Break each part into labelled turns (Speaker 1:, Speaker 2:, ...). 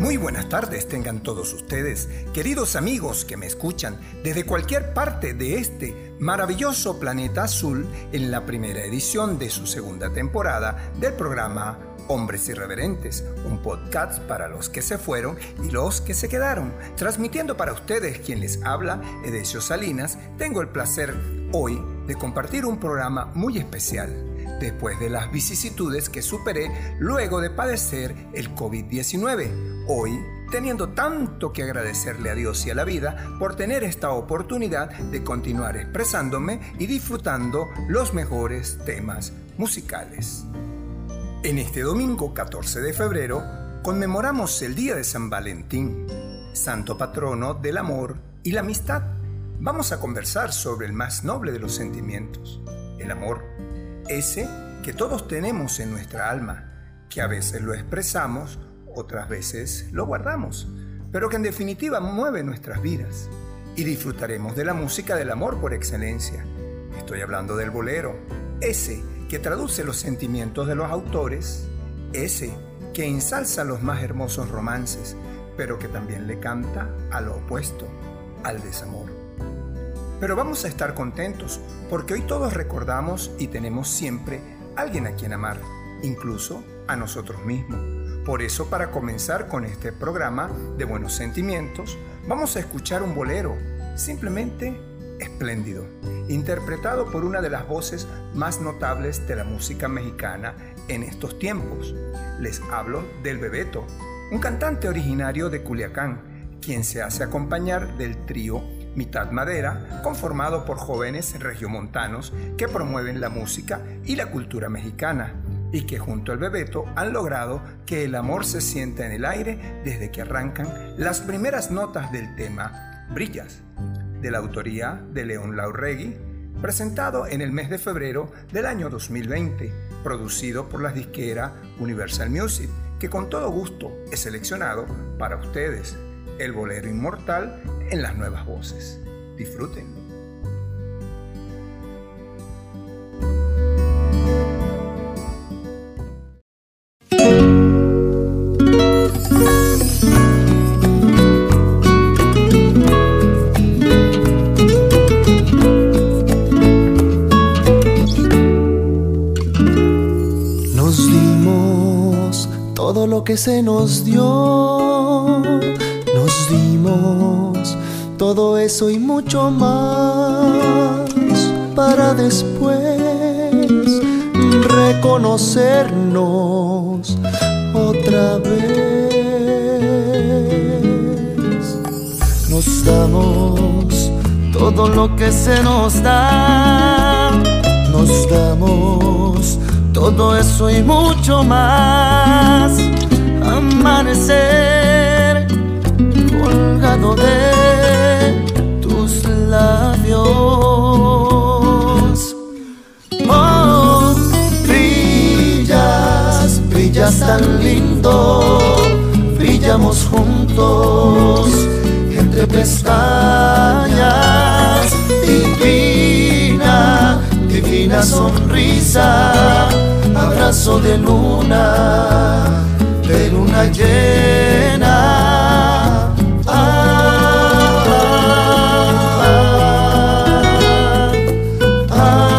Speaker 1: Muy buenas tardes tengan todos ustedes, queridos amigos que me escuchan desde cualquier parte de este maravilloso planeta azul en la primera edición de su segunda temporada del programa Hombres Irreverentes, un podcast para los que se fueron y los que se quedaron. Transmitiendo para ustedes quien les habla, Edesio Salinas, tengo el placer hoy de compartir un programa muy especial después de las vicisitudes que superé luego de padecer el COVID-19. Hoy, teniendo tanto que agradecerle a Dios y a la vida por tener esta oportunidad de continuar expresándome y disfrutando los mejores temas musicales. En este domingo 14 de febrero conmemoramos el Día de San Valentín, santo patrono del amor y la amistad. Vamos a conversar sobre el más noble de los sentimientos, el amor ese que todos tenemos en nuestra alma, que a veces lo expresamos, otras veces lo guardamos, pero que en definitiva mueve nuestras vidas. Y disfrutaremos de la música del amor por excelencia. Estoy hablando del bolero, ese que traduce los sentimientos de los autores, ese que ensalza los más hermosos romances, pero que también le canta a lo opuesto, al desamor. Pero vamos a estar contentos porque hoy todos recordamos y tenemos siempre alguien a quien amar, incluso a nosotros mismos. Por eso, para comenzar con este programa de buenos sentimientos, vamos a escuchar un bolero, simplemente espléndido, interpretado por una de las voces más notables de la música mexicana en estos tiempos. Les hablo del Bebeto, un cantante originario de Culiacán, quien se hace acompañar del trío mitad madera, conformado por jóvenes regiomontanos que promueven la música y la cultura mexicana y que junto al Bebeto han logrado que el amor se sienta en el aire desde que arrancan las primeras notas del tema Brillas, de la autoría de León Laurregui, presentado en el mes de febrero del año 2020, producido por la disquera Universal Music, que con todo gusto he seleccionado para ustedes el bolero inmortal en las nuevas voces. Disfruten.
Speaker 2: Que se nos dio. Nos dimos todo eso y mucho más para después reconocernos otra vez. Nos damos todo lo que se nos da, nos damos todo eso y mucho más. Amanecer colgado de tus labios. Oh, brillas, brillas tan lindo, brillamos juntos entre pestañas. Divina, divina sonrisa, abrazo de luna, de luna llena. Ah, ah, ah.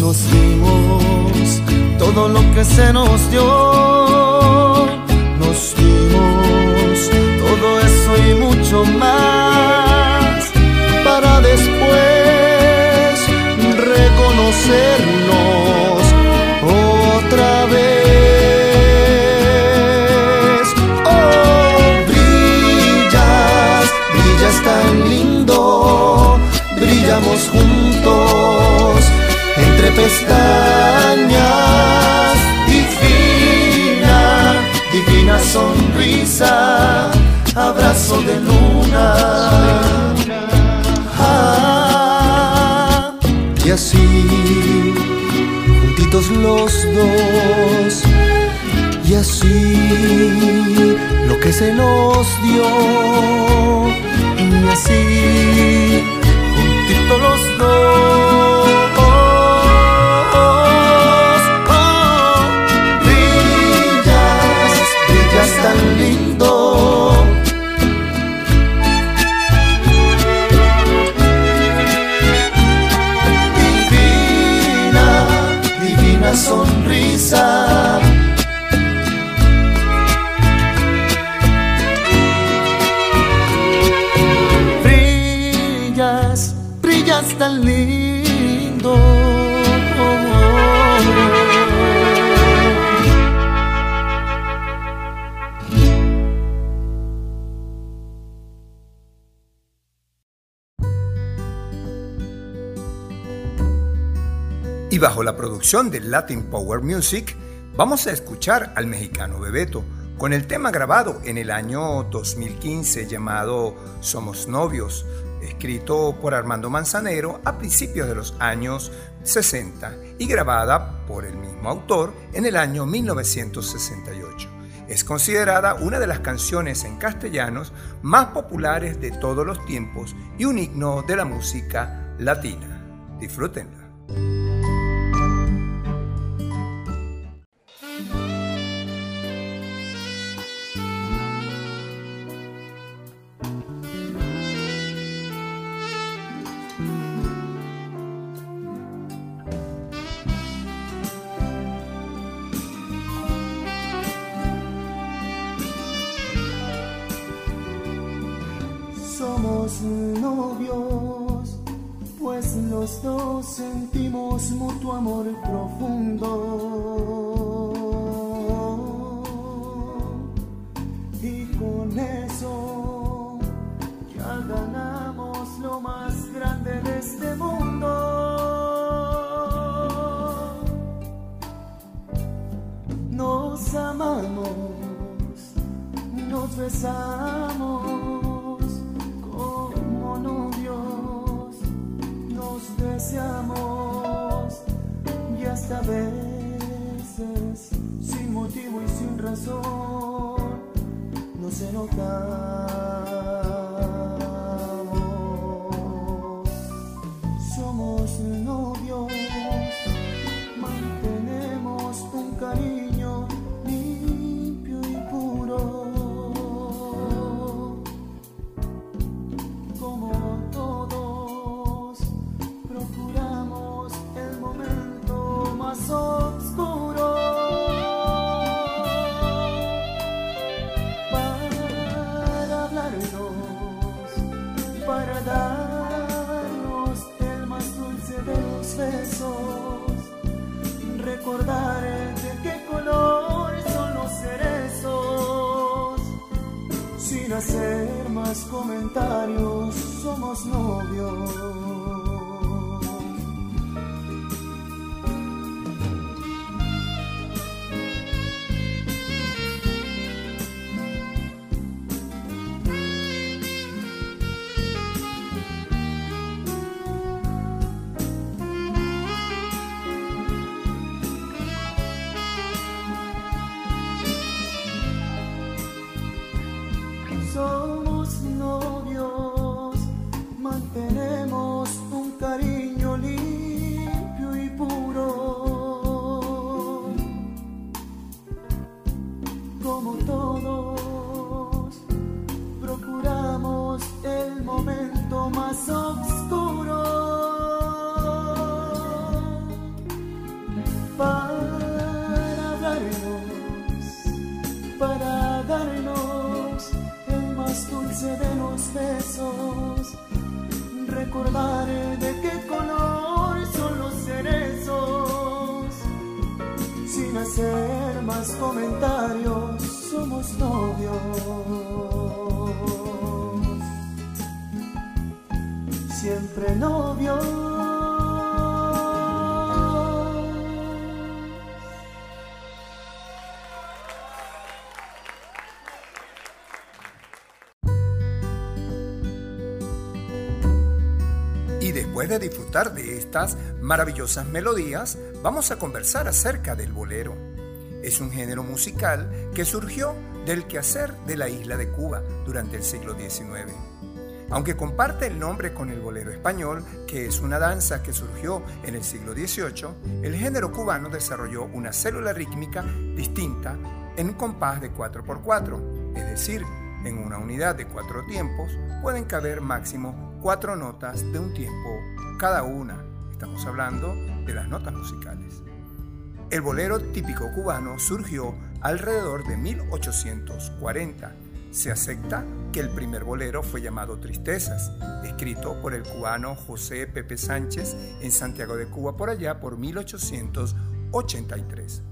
Speaker 2: Nos dimos todo lo que se nos. Juntitos los dos, y así lo que se nos dio, y así
Speaker 3: Y bajo la producción de Latin Power Music, vamos a escuchar al mexicano Bebeto con el tema grabado en el año 2015 llamado Somos Novios, escrito por Armando Manzanero a principios de los años 60 y grabada por el mismo autor en el año 1968. Es considerada una de las canciones en castellanos más populares de todos los tiempos y un himno de la música latina. Disfrútenla. Después de disfrutar de estas maravillosas melodías, vamos a conversar acerca del bolero. Es un género musical que surgió del quehacer de la isla de Cuba durante el siglo XIX. Aunque comparte el nombre con el bolero español, que es una danza que surgió en el siglo XVIII, el género cubano desarrolló una célula rítmica distinta en un compás de 4x4, es decir, en una unidad de cuatro tiempos pueden caber máximo cuatro notas de un tiempo cada una. Estamos hablando de las notas musicales. El bolero típico cubano surgió alrededor de 1840,
Speaker 4: Se acepta que el primer bolero fue llamado Tristezas, escrito por el cubano José Pepe Sánchez en Santiago de Cuba por allá por 1883.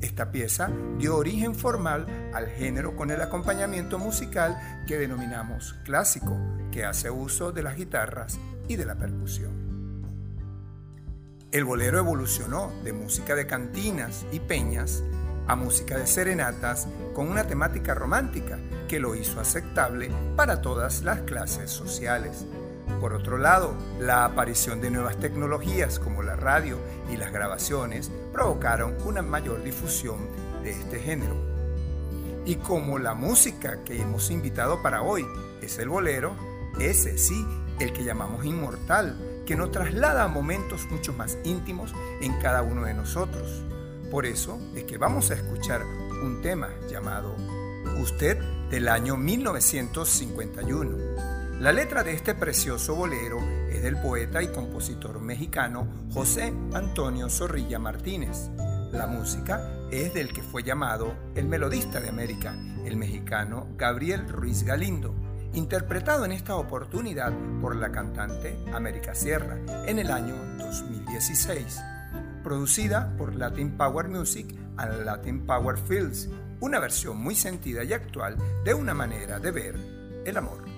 Speaker 4: Esta pieza dio origen formal al género con el acompañamiento musical que denominamos clásico, que hace uso de las guitarras y de la percusión. El bolero evolucionó de música de cantinas y peñas a música de serenatas con una temática romántica que lo hizo aceptable para todas las clases sociales. Por otro lado, la aparición de nuevas tecnologías como la radio y las grabaciones provocaron una mayor difusión de este género. Y como la música que hemos invitado para hoy es el bolero, ese sí, el que llamamos inmortal, que nos traslada a momentos mucho más íntimos en cada uno de nosotros. Por eso es que vamos a escuchar un tema llamado Usted del año 1951 la letra de este precioso bolero es del poeta y compositor mexicano José Antonio Zorrilla Martínez. La música es del que fue llamado el melodista de América, el mexicano Gabriel Ruiz Galindo, interpretado en esta oportunidad por la cantante América Sierra en el año 2016. Producida por Latin Power Music and Latin Power Fields, una versión muy sentida y actual de una manera de ver el amor.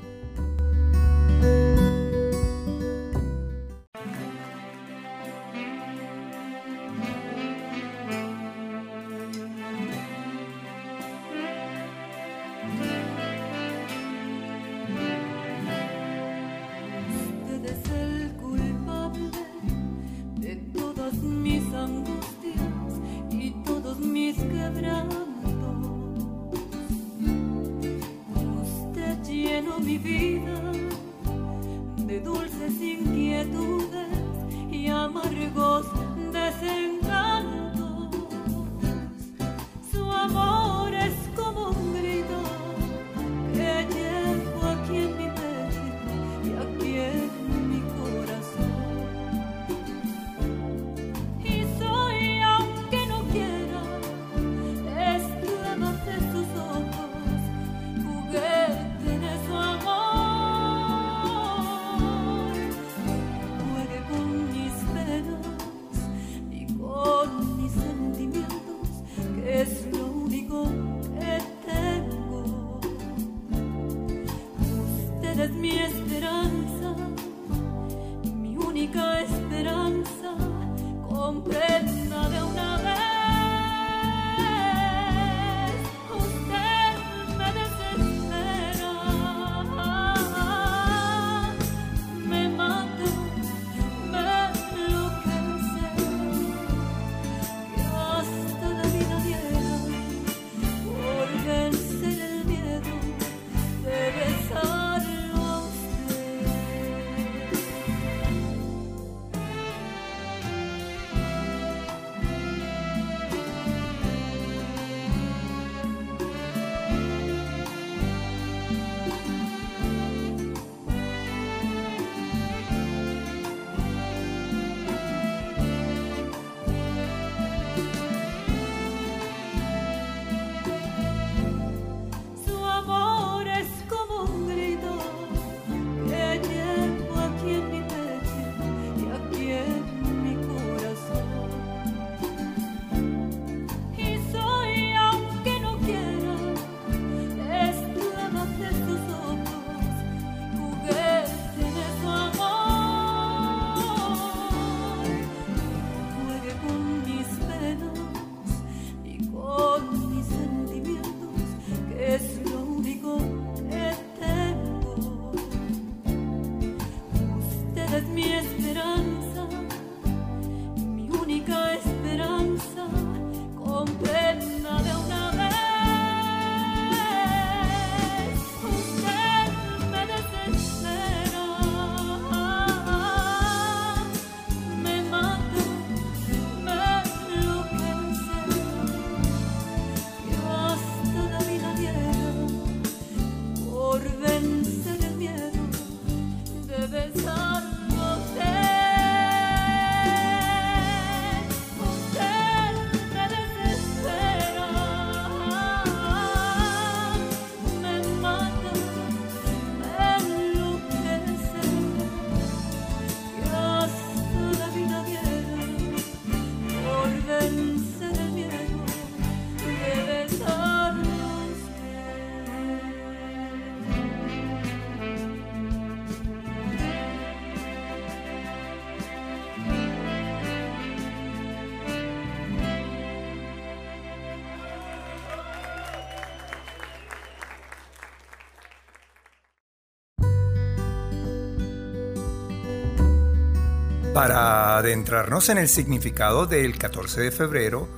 Speaker 1: Para adentrarnos en el significado del 14 de febrero,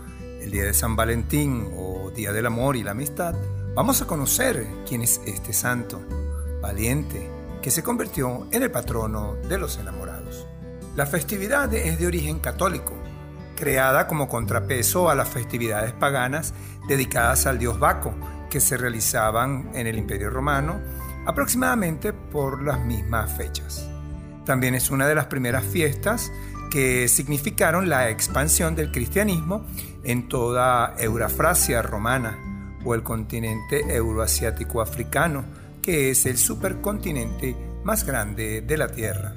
Speaker 1: el día de San Valentín o Día del Amor y la Amistad, vamos a conocer quién es este santo, valiente, que se convirtió en el patrono de los enamorados. La festividad es de origen católico, creada como contrapeso a las festividades paganas dedicadas al dios Baco, que se realizaban en el Imperio Romano aproximadamente por las mismas fechas. También es una de las primeras fiestas que significaron la expansión del cristianismo en toda Eurafrasia romana o el continente euroasiático africano, que es el supercontinente más grande de la Tierra.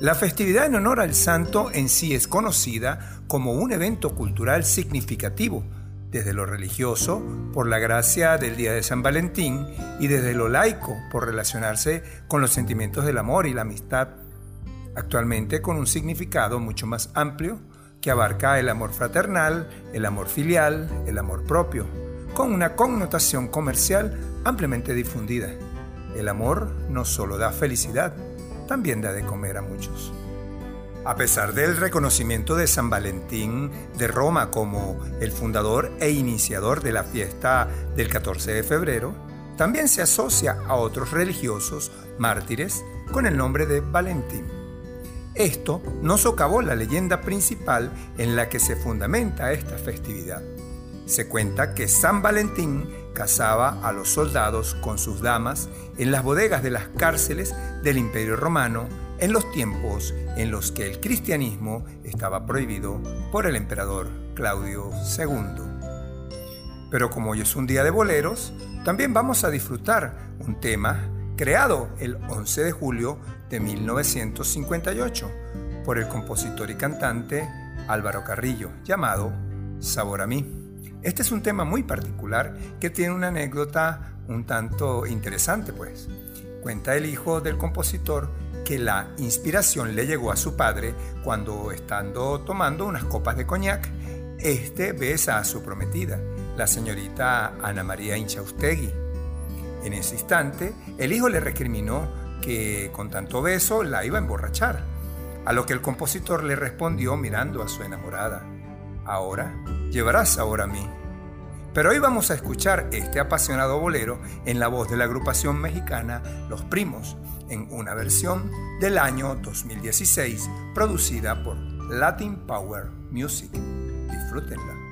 Speaker 1: La festividad en honor al santo en sí es conocida como un evento cultural significativo, desde lo religioso por la gracia del Día de San Valentín y desde lo laico por relacionarse con los sentimientos del amor y la amistad, actualmente con un significado mucho más amplio que abarca el amor fraternal, el amor filial, el amor propio, con una connotación comercial ampliamente difundida. El amor no solo da felicidad, también da de comer a muchos. A pesar del reconocimiento de San Valentín de Roma como el fundador e iniciador de la fiesta del 14 de febrero, también se asocia a otros religiosos mártires con el nombre de Valentín. Esto no socavó la leyenda principal en la que se fundamenta esta festividad. Se cuenta que San Valentín casaba a los soldados con sus damas en las bodegas de las cárceles del Imperio Romano en los tiempos en los que el cristianismo estaba prohibido por el emperador Claudio II. Pero como hoy es un día de boleros, también vamos a disfrutar un tema creado el 11 de julio de 1958 por el compositor y cantante Álvaro Carrillo, llamado Sabor a mí. Este es un tema muy particular que tiene una anécdota un tanto interesante, pues. Cuenta el hijo del compositor que la inspiración le llegó a su padre cuando, estando tomando unas copas de coñac, este besa a su prometida, la señorita Ana María Inchaustegui. En ese instante, el hijo le recriminó que con tanto beso la iba a emborrachar, a lo que el compositor le respondió mirando a su enamorada, ahora llevarás ahora a mí. Pero hoy vamos a escuchar este apasionado bolero en la voz de la agrupación mexicana Los Primos, en una versión del año 2016 producida por Latin Power Music. Disfrútenla.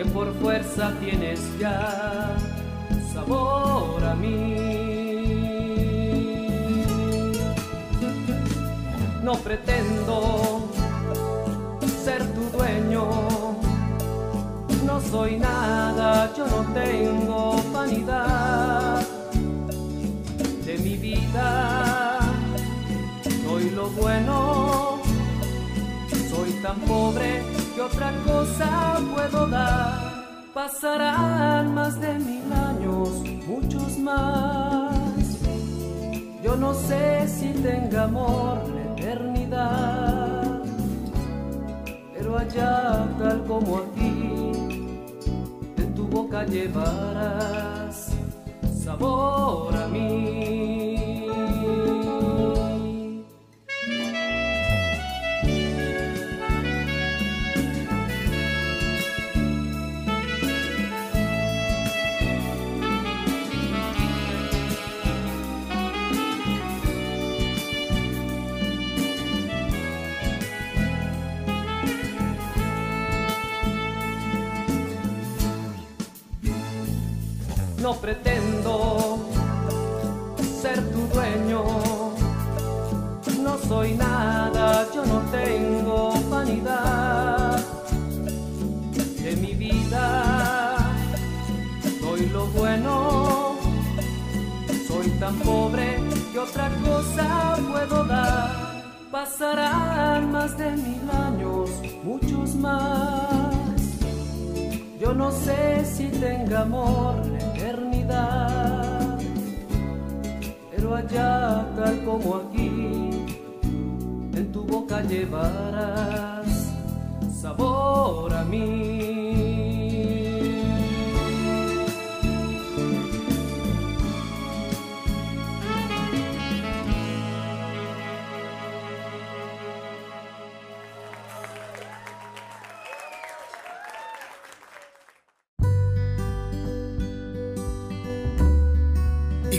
Speaker 5: Que por fuerza tienes ya sabor a mí. No pretendo ser tu dueño, no soy nada, yo no tengo vanidad de mi vida, soy lo bueno, soy tan pobre otra cosa puedo dar. Pasarán más de mil años, muchos más. Yo no sé si tenga amor la eternidad, pero allá tal como aquí, en tu boca llevarás sabor a mí. No pretendo ser tu dueño. No soy nada, yo no tengo vanidad de mi vida. Soy lo bueno, soy tan pobre que otra cosa puedo dar. Pasarán más de mil años, muchos más. Yo no sé si tenga amor la eternidad, pero allá tal como aquí, en tu boca llevarás sabor a mí.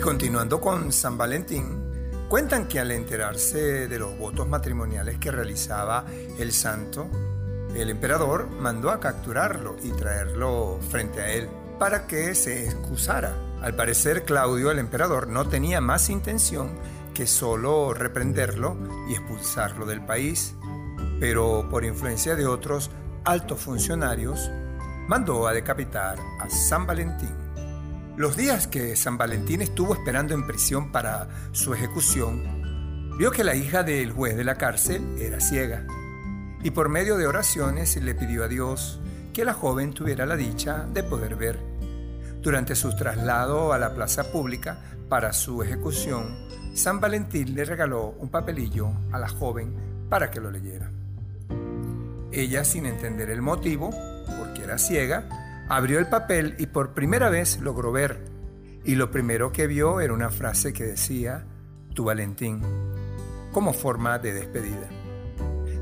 Speaker 1: Continuando con San Valentín, cuentan que al enterarse de los votos matrimoniales que realizaba el santo, el emperador mandó a capturarlo y traerlo frente a él para que se excusara. Al parecer Claudio, el emperador, no tenía más intención que solo reprenderlo y expulsarlo del país, pero por influencia de otros altos funcionarios, mandó a decapitar a San Valentín. Los días que San Valentín estuvo esperando en prisión para su ejecución, vio que la hija del juez de la cárcel era ciega y por medio de oraciones le pidió a Dios que la joven tuviera la dicha de poder ver. Durante su traslado a la plaza pública para su ejecución, San Valentín le regaló un papelillo a la joven para que lo leyera. Ella, sin entender el motivo, porque era ciega, abrió el papel y por primera vez logró ver. Y lo primero que vio era una frase que decía, Tu Valentín, como forma de despedida.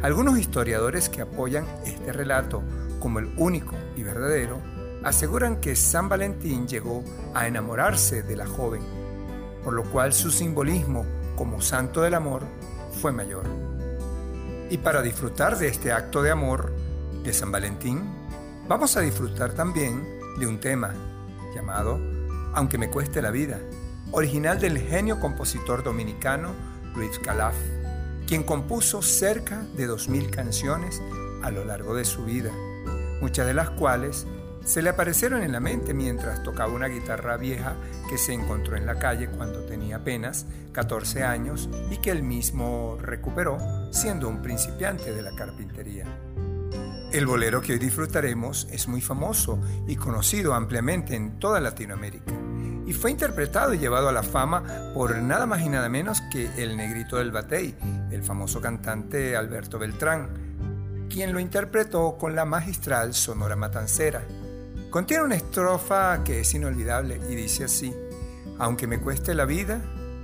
Speaker 1: Algunos historiadores que apoyan este relato como el único y verdadero, aseguran que San Valentín llegó a enamorarse de la joven, por lo cual su simbolismo como santo del amor fue mayor. Y para disfrutar de este acto de amor de San Valentín, vamos a disfrutar también de un tema llamado Aunque me cueste la vida, original del genio compositor dominicano Luis Calaf, quien compuso cerca de 2.000 canciones a lo largo de su vida, muchas de las cuales se le aparecieron en la mente mientras tocaba una guitarra vieja que se encontró en la calle cuando tenía apenas 14 años y que él mismo recuperó siendo un principiante de la carpintería. El bolero que hoy disfrutaremos es muy famoso y conocido ampliamente en toda Latinoamérica y fue interpretado y llevado a la fama por nada más y nada menos que el negrito del batey, el famoso cantante Alberto Beltrán, quien lo interpretó con la magistral Sonora Matancera. Contiene una estrofa que es inolvidable y dice así, aunque me cueste la vida,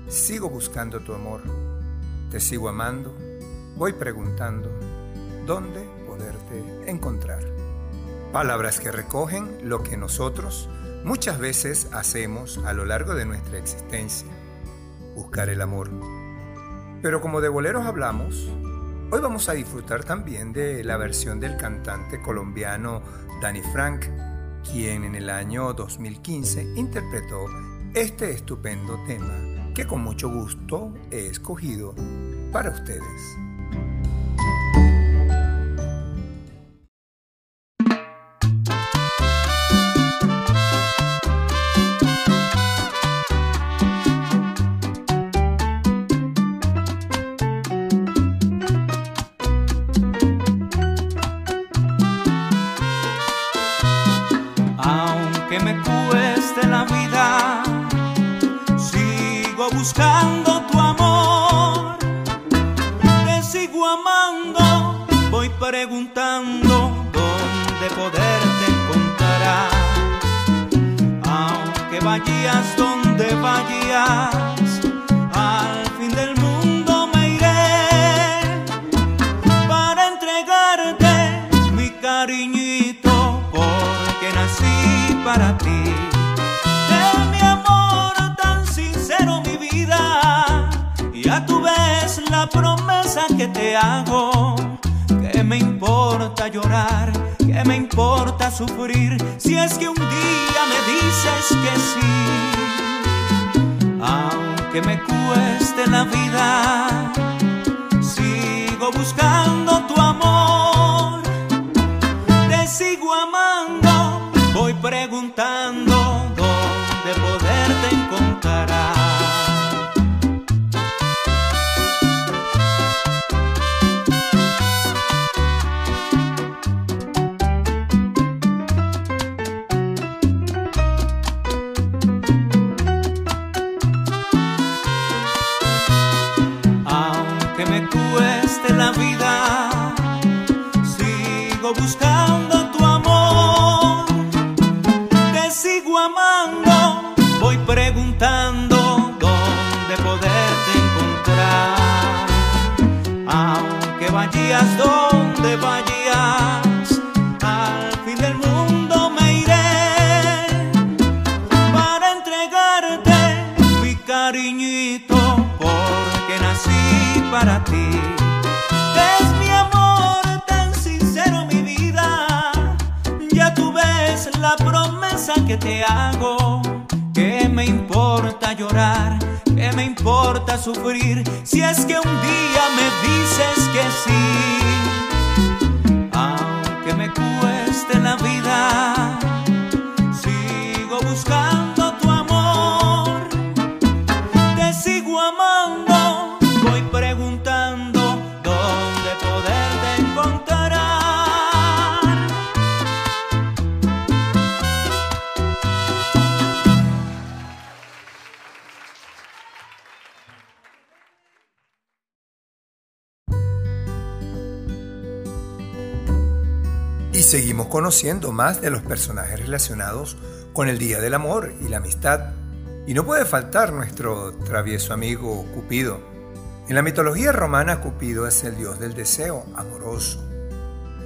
Speaker 1: sigo buscando tu amor, te sigo amando, voy preguntando, ¿dónde encontrar? Palabras que recogen lo que nosotros muchas veces hacemos a lo largo de nuestra existencia, buscar el amor. Pero como de boleros hablamos, hoy vamos a disfrutar también de la versión del cantante colombiano Danny Frank, quien en el año 2015 interpretó este estupendo tema que con mucho gusto he escogido para ustedes.
Speaker 6: Voy preguntando dónde poderte encontrar. Aunque vayas donde vayas, al fin del mundo me iré para entregarte mi cariñito porque nací para ti. Ya tú ves la promesa que te hago, que me importa llorar? ¿Qué me importa sufrir? Si es que un día me dices que sí, aunque me cueste la vida, sigo buscando que te hago. Que me importa llorar, que me importa sufrir. Si es que un día me dices que sí,
Speaker 1: seguimos conociendo más de los personajes relacionados con el Día del Amor y la Amistad. Y no puede faltar nuestro travieso amigo Cupido. En la mitología romana, Cupido es el dios del deseo amoroso.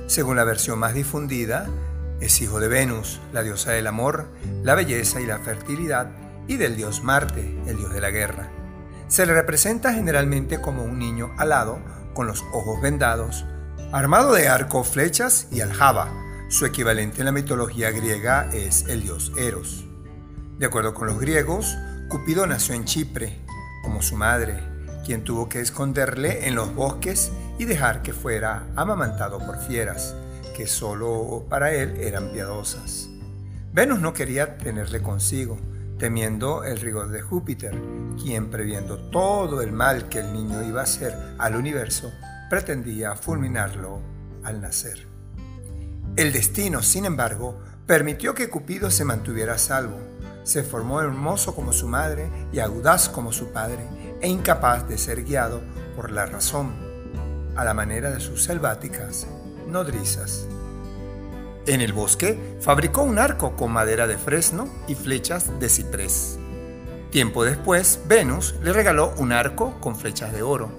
Speaker 1: Según la versión más difundida, es hijo de Venus, la diosa del amor, la belleza y la fertilidad, y del dios Marte, el dios de la guerra. Se le representa generalmente como un niño alado, con los ojos vendados, armado de arco, flechas y aljaba. Su equivalente en la mitología griega es el dios Eros. De acuerdo con los griegos, Cupido nació en Chipre, como su madre, quien tuvo que esconderle en los bosques y dejar que fuera amamantado por fieras, que solo para él eran piadosas. Venus no quería tenerle consigo, temiendo el rigor de Júpiter, quien previendo todo el mal que el niño iba a hacer al universo, pretendía fulminarlo al nacer. El destino, sin embargo, permitió que Cupido se mantuviera a salvo. Se formó hermoso como su madre y audaz como su padre, e incapaz de ser guiado por la razón, a la manera de sus selváticas nodrizas. En el bosque fabricó un arco con madera de fresno y flechas de ciprés. Tiempo después, Venus le regaló un arco con flechas de oro.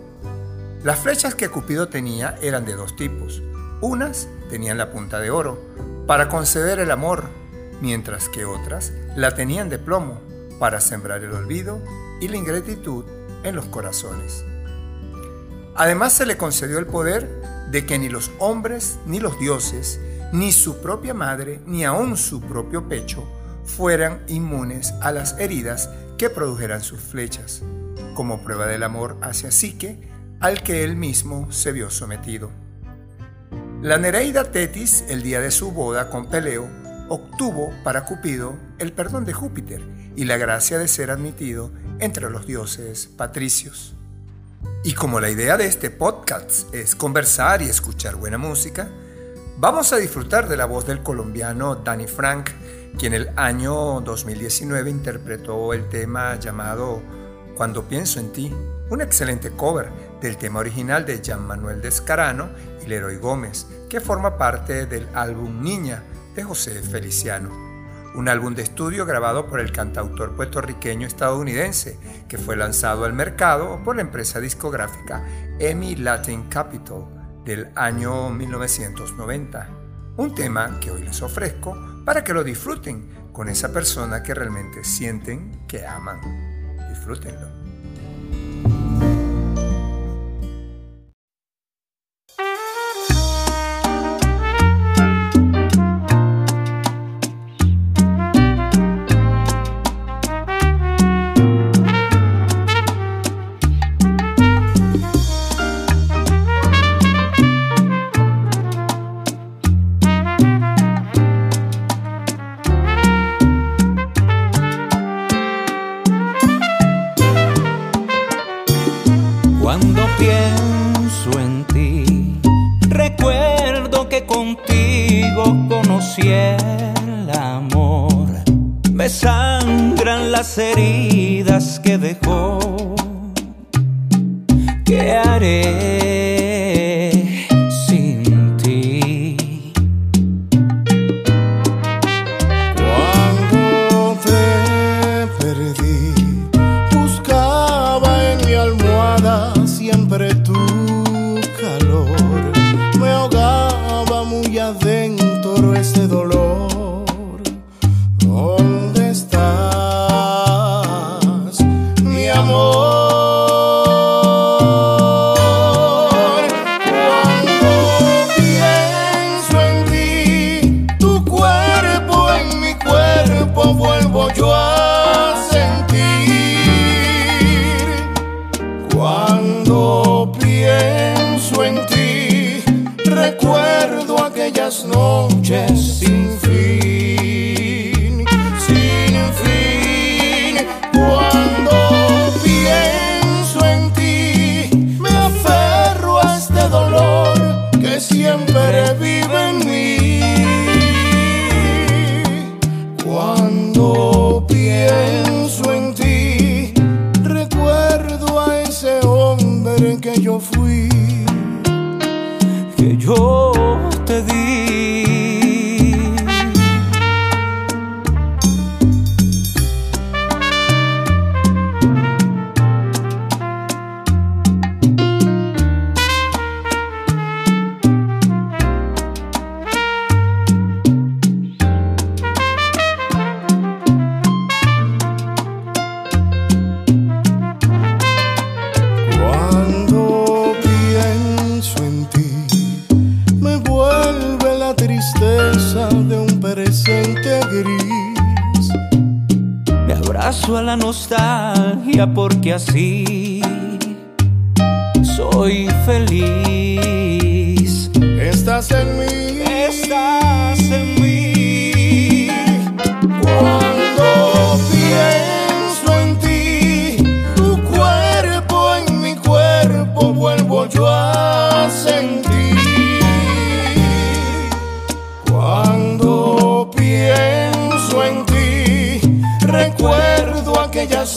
Speaker 1: Las flechas que Cupido tenía eran de dos tipos. Unas tenían la punta de oro, para conceder el amor, mientras que otras la tenían de plomo, para sembrar el olvido y la ingratitud en los corazones. Además se le concedió el poder de que ni los hombres, ni los dioses, ni su propia madre, ni aun su propio pecho, fueran inmunes a las heridas que produjeran sus flechas, como prueba del amor hacia Psique, al que él mismo se vio sometido. La Nereida Tetis, el día de su boda con Peleo, obtuvo para Cupido el perdón de Júpiter y la gracia de ser admitido entre los dioses patricios. Y como la idea de este podcast es conversar y escuchar buena música, vamos a disfrutar de la voz del colombiano Danny Frank, quien el año 2019 interpretó el tema llamado Cuando pienso en ti, un excelente cover del tema original de Jean Manuel Descarano y Leroy Gómez, que forma parte del álbum Niña de José Feliciano, un álbum de estudio grabado por el cantautor puertorriqueño estadounidense que fue lanzado al mercado por la empresa discográfica EMI Latin Capital del año 1990. Un tema que hoy les ofrezco para que lo disfruten con esa persona que realmente sienten que aman. Disfrútenlo.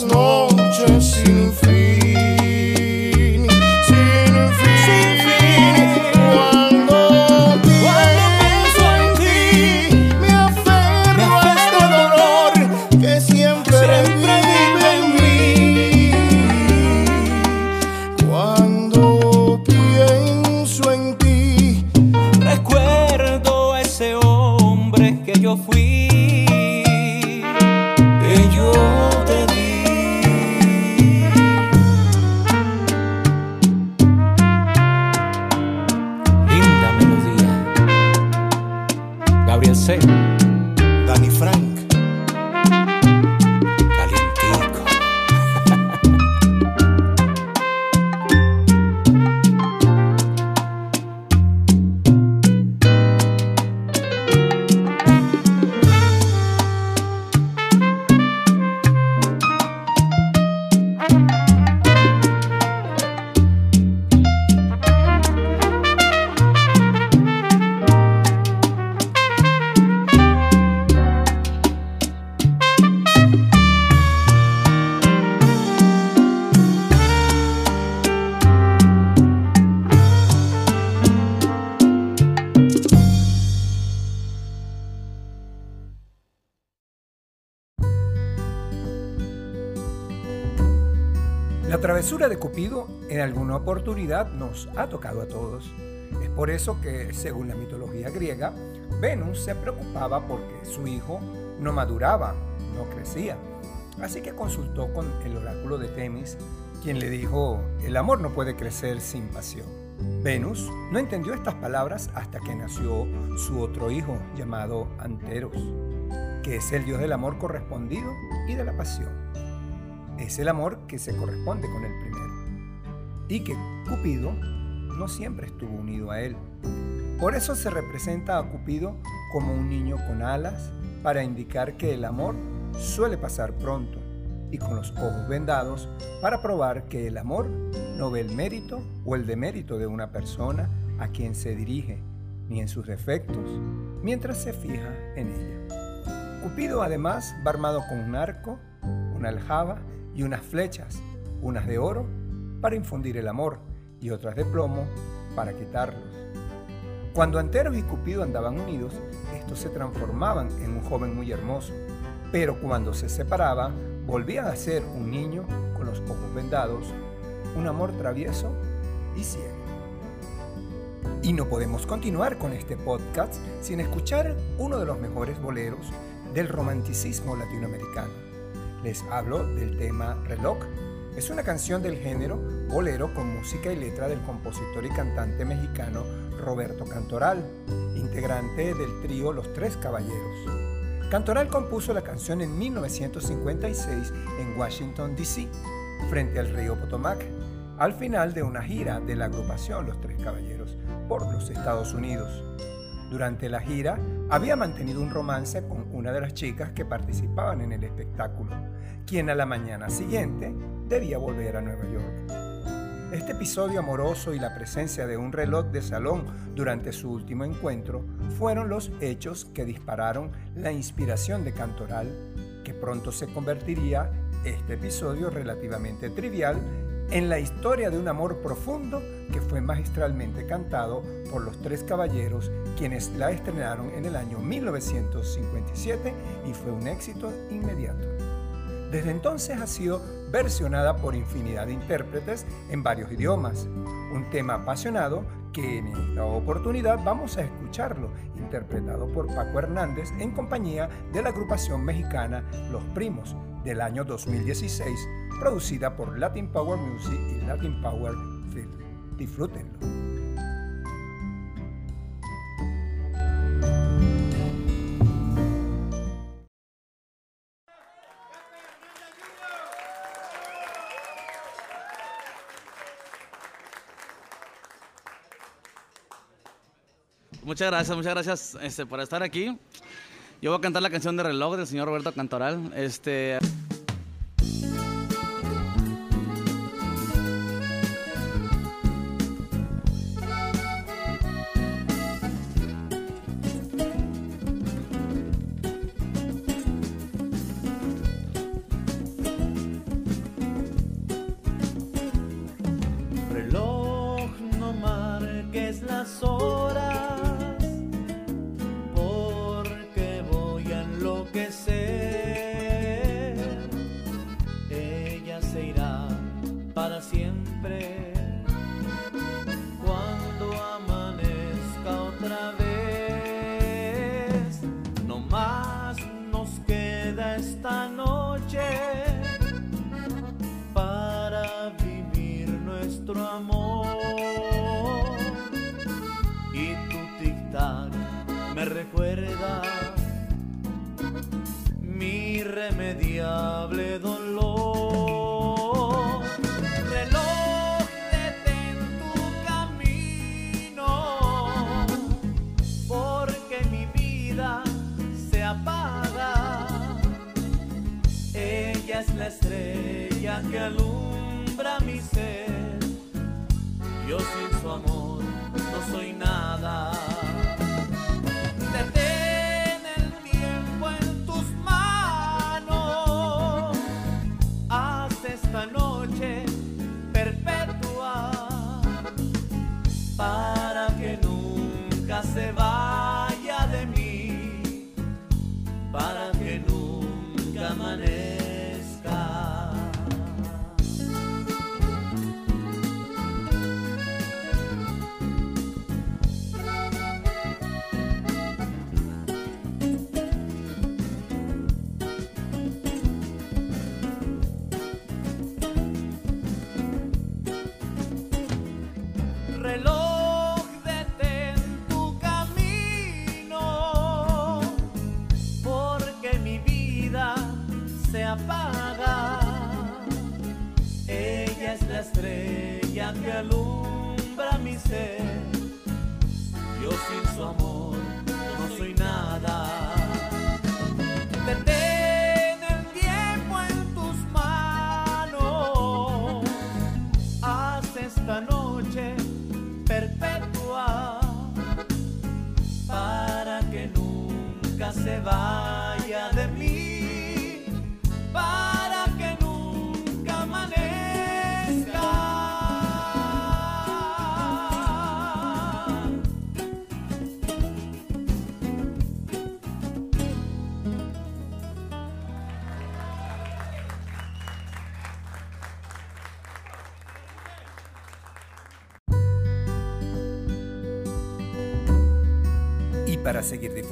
Speaker 2: Recuerdo aquellas
Speaker 1: eso que, según la mitología griega, Venus se preocupaba porque su hijo no maduraba, no crecía. Así que consultó con el oráculo de Temis, quien le dijo, el amor no puede crecer sin pasión. Venus no entendió estas palabras hasta que nació su otro hijo llamado Anteros, que es el dios del amor correspondido y de la pasión. Es el amor que se corresponde con el primero. Y que Cupido no siempre estuvo unido a él. Por eso se representa a Cupido como un niño con alas para indicar que el amor suele pasar pronto y con los ojos vendados para probar que el amor no ve el mérito o el demérito de una persona a quien se dirige, ni en sus defectos, mientras se fija en ella. Cupido además va armado con un arco, una aljaba y unas flechas, unas de oro para infundir el amor y otras de plomo para quitarlos. Cuando Anteros y Cupido andaban unidos, estos se transformaban en un joven muy hermoso, pero cuando se separaban, volvían a ser un niño con los ojos vendados, un amor travieso y ciego. Y no podemos continuar con este podcast sin escuchar uno de los mejores boleros del romanticismo latinoamericano. Les hablo del tema Reloj. Es una canción del género bolero con música y letra del compositor y cantante mexicano Roberto Cantoral, integrante del trío Los Tres Caballeros. Cantoral compuso la canción en 1956 en Washington, D.C., frente al río Potomac, al final de una gira de la agrupación Los Tres Caballeros por los Estados Unidos. Durante la gira había mantenido un romance con una de las chicas que participaban en el espectáculo, quien a la mañana siguiente debía volver a Nueva York. Este episodio amoroso y la presencia de un reloj de salón durante su último encuentro fueron los hechos que dispararon la inspiración de Cantoral, que pronto se convertiría este episodio relativamente trivial en la historia de un amor profundo que fue magistralmente cantado por los tres caballeros quienes la estrenaron en el año 1957 y fue un éxito inmediato. Desde entonces ha sido versionada por infinidad de intérpretes en varios idiomas, un tema apasionado que en esta oportunidad vamos a escucharlo, interpretado por Paco Hernández en compañía de la agrupación mexicana Los Primos del año 2016, producida por Latin Power Music y Latin Power Film. Disfrútenlo.
Speaker 7: Muchas gracias, muchas gracias este, por estar aquí. Yo voy a cantar la canción de reloj del señor Roberto Cantoral. Este.
Speaker 8: Y tu tic-tac me recuerda mi irremediable dolor. Reloj, detén tu camino, porque mi vida se apaga. Ella es la estrella que alumbra Yo sin su amor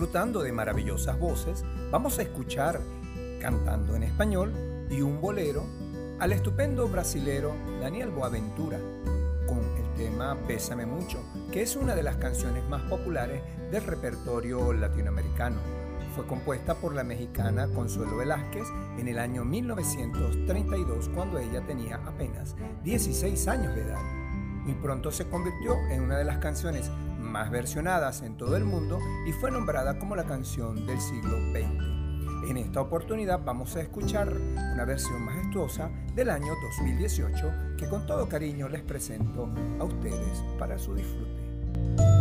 Speaker 1: disfrutando de maravillosas voces, vamos a escuchar cantando en español y un bolero al estupendo brasilero Daniel Boaventura con el tema Bésame mucho, que es una de las canciones más populares del repertorio latinoamericano. Fue compuesta por la mexicana Consuelo Velázquez en el año 1932 cuando ella tenía apenas 16 años de edad. Y pronto se convirtió en una de las canciones más versionadas en todo el mundo y fue nombrada como la canción del siglo XX. En esta oportunidad vamos a escuchar una versión majestuosa del año 2018 que con todo cariño les presento a ustedes para su disfrute.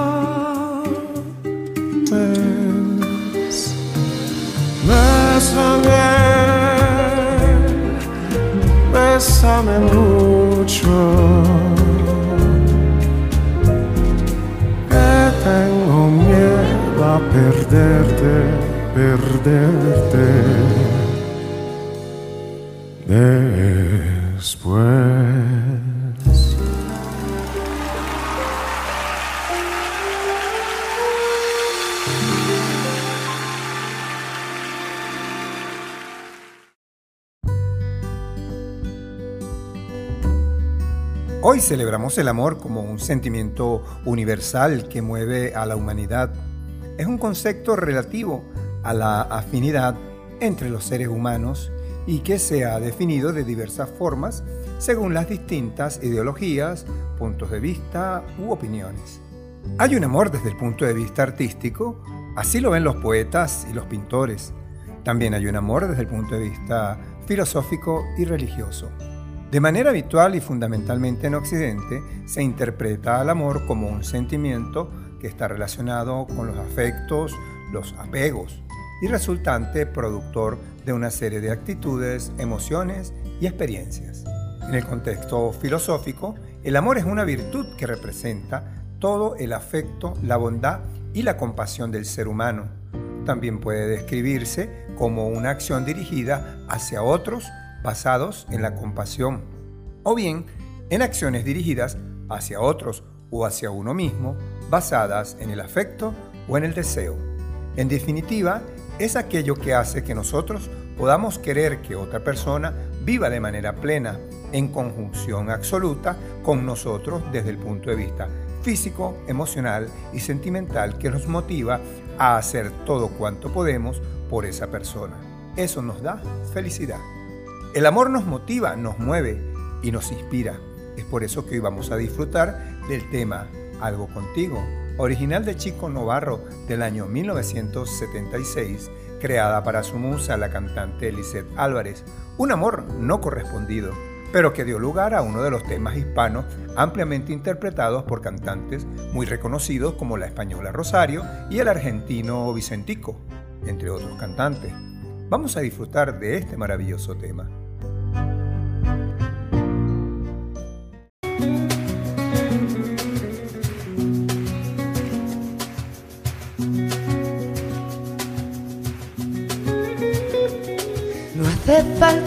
Speaker 2: bésame mucho. tengo miedo a perderte, perderte
Speaker 1: celebramos el amor como un sentimiento universal que mueve a la humanidad. Es un concepto relativo a la afinidad entre los seres humanos y que se ha definido de diversas formas según las distintas ideologías, puntos de vista u opiniones. Hay un amor desde el punto de vista artístico, así lo ven los poetas y los pintores. También hay un amor desde el punto de vista filosófico y religioso. De manera habitual y fundamentalmente en Occidente, se interpreta al amor como un sentimiento que está relacionado con los afectos, los apegos, y resultante productor de una serie de actitudes, emociones y experiencias. En el contexto filosófico, el amor es una virtud que representa todo el afecto, la bondad y la compasión del ser humano. También puede describirse como una acción dirigida hacia otros basados en la compasión, o bien en acciones dirigidas hacia otros o hacia uno mismo basadas en el afecto o en el deseo. En definitiva, es aquello que hace que nosotros podamos querer que otra persona viva de manera plena, en conjunción absoluta con nosotros desde el punto de vista físico, emocional y sentimental que nos motiva a hacer todo cuanto podemos por esa persona. Eso nos da felicidad. El amor nos motiva, nos mueve y nos inspira. Es por eso que hoy vamos a disfrutar del tema Algo contigo, original de Chico Novarro del año 1976, creada para su musa la cantante Lisette Álvarez, un amor no correspondido, pero que dio lugar a uno de los temas hispanos ampliamente interpretados por cantantes muy reconocidos como la española Rosario y el argentino Vicentico, entre otros cantantes. Vamos a disfrutar de este maravilloso tema.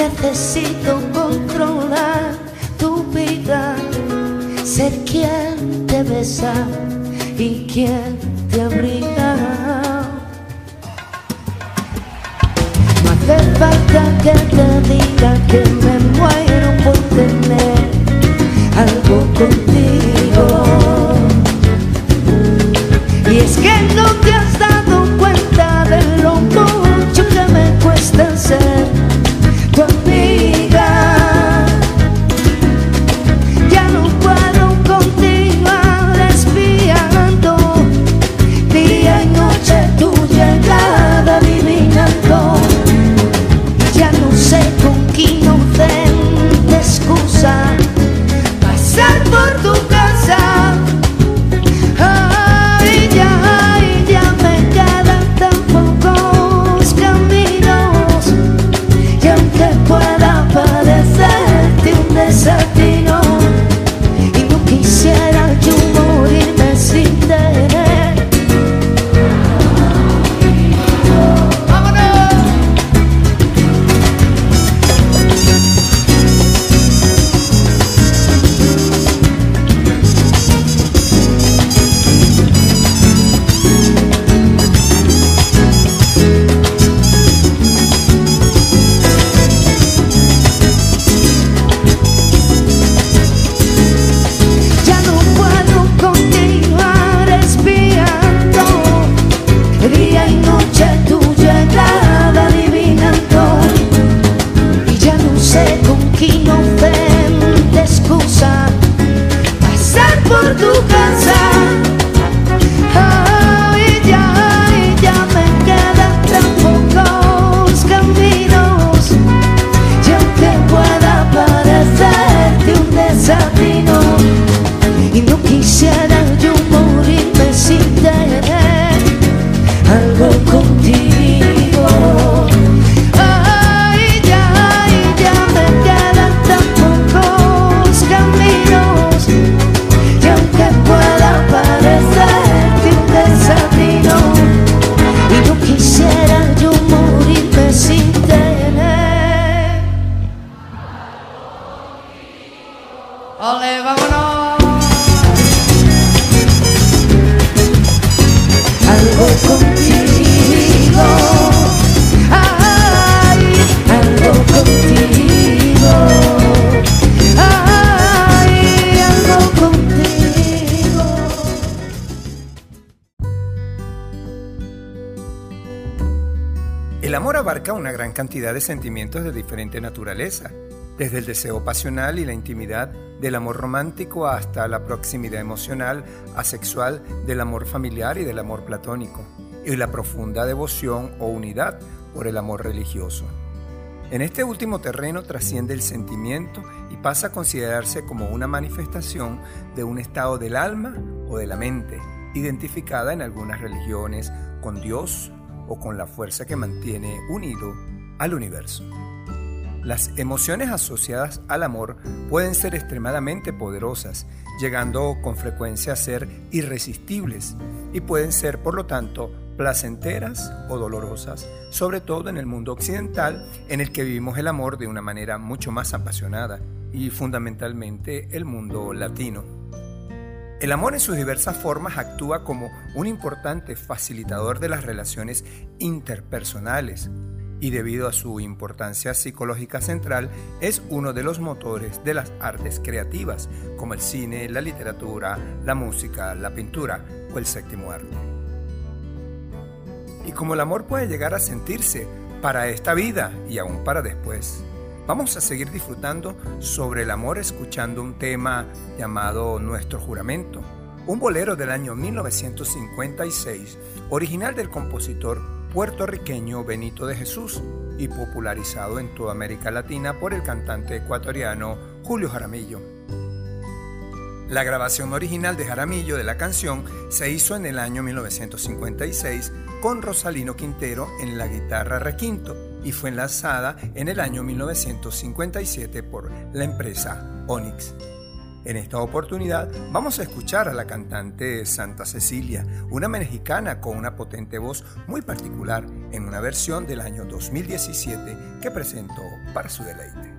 Speaker 9: Necesito controlar tu vida, ser quien te besa y quien te abriga. No hace falta que te diga que me muero por tener algo contigo. Y es que no te has dado cuenta de lo mucho que me cuesta ser
Speaker 1: gran cantidad de sentimientos de diferente naturaleza, desde el deseo pasional y la intimidad del amor romántico hasta la proximidad emocional, asexual, del amor familiar y del amor platónico, y la profunda devoción o unidad por el amor religioso. En este último terreno trasciende el sentimiento y pasa a considerarse como una manifestación de un estado del alma o de la mente, identificada en algunas religiones con Dios o con la fuerza que mantiene unido al universo. Las emociones asociadas al amor pueden ser extremadamente poderosas, llegando con frecuencia a ser irresistibles y pueden ser, por lo tanto, placenteras o dolorosas, sobre todo en el mundo occidental en el que vivimos el amor de una manera mucho más apasionada y fundamentalmente el mundo latino. El amor en sus diversas formas actúa como un importante facilitador de las relaciones interpersonales, y debido a su importancia psicológica central es uno de los motores de las artes creativas como el cine, la literatura, la música, la pintura o el séptimo arte. Y como el amor puede llegar a sentirse para esta vida y aún para después, vamos a seguir disfrutando sobre el amor escuchando un tema llamado Nuestro Juramento, un bolero del año 1956, original del compositor puertorriqueño Benito de Jesús y popularizado en toda América Latina por el cantante ecuatoriano Julio Jaramillo. La grabación original de Jaramillo de la canción se hizo en el año 1956 con Rosalino Quintero en la guitarra requinto y fue enlazada en el año 1957 por la empresa Onyx. En esta oportunidad vamos a escuchar a la cantante Santa Cecilia, una mexicana con una potente voz muy particular en una versión del año 2017 que presentó para su deleite.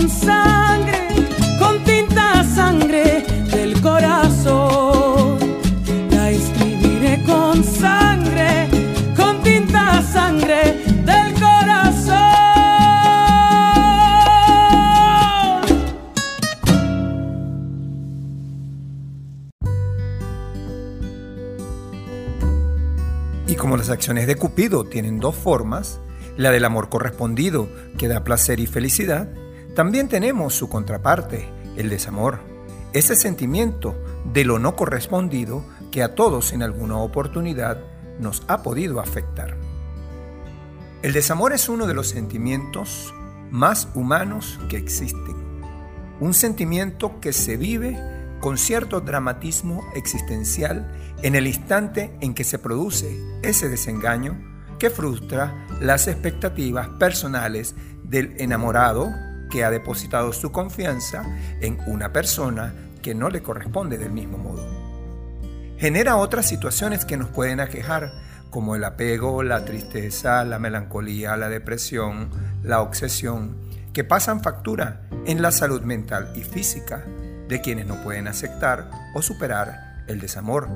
Speaker 10: con sangre, con tinta sangre del corazón. La escribiré con sangre, con tinta sangre del corazón.
Speaker 1: Y como las acciones de Cupido tienen dos formas, la del amor correspondido, que da placer y felicidad, también tenemos su contraparte, el desamor, ese sentimiento de lo no correspondido que a todos en alguna oportunidad nos ha podido afectar. El desamor es uno de los sentimientos más humanos que existen, un sentimiento que se vive con cierto dramatismo existencial en el instante en que se produce ese desengaño que frustra las expectativas personales del enamorado que ha depositado su confianza en una persona que no le corresponde del mismo modo. Genera otras situaciones que nos pueden aquejar, como el apego, la tristeza, la melancolía, la depresión, la obsesión, que pasan factura en la salud mental y física de quienes no pueden aceptar o superar el desamor.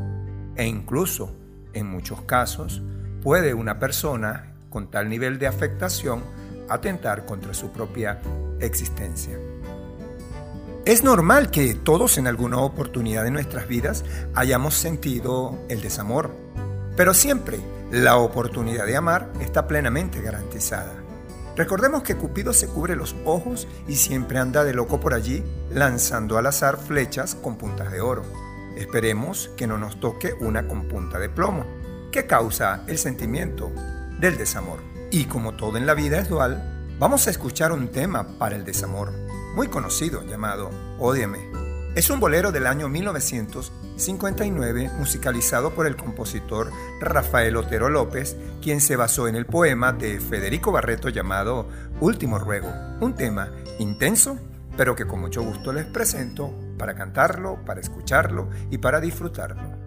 Speaker 1: E incluso, en muchos casos, puede una persona con tal nivel de afectación atentar contra su propia existencia. Es normal que todos en alguna oportunidad de nuestras vidas hayamos sentido el desamor, pero siempre la oportunidad de amar está plenamente garantizada. Recordemos que Cupido se cubre los ojos y siempre anda de loco por allí lanzando al azar flechas con puntas de oro. Esperemos que no nos toque una con punta de plomo, que causa el sentimiento del desamor. Y como todo en la vida es dual, vamos a escuchar un tema para el desamor, muy conocido llamado Ódiame. Es un bolero del año 1959 musicalizado por el compositor Rafael Otero López, quien se basó en el poema de Federico Barreto llamado Último Ruego, un tema intenso, pero que con mucho gusto les presento para cantarlo, para escucharlo y para disfrutarlo.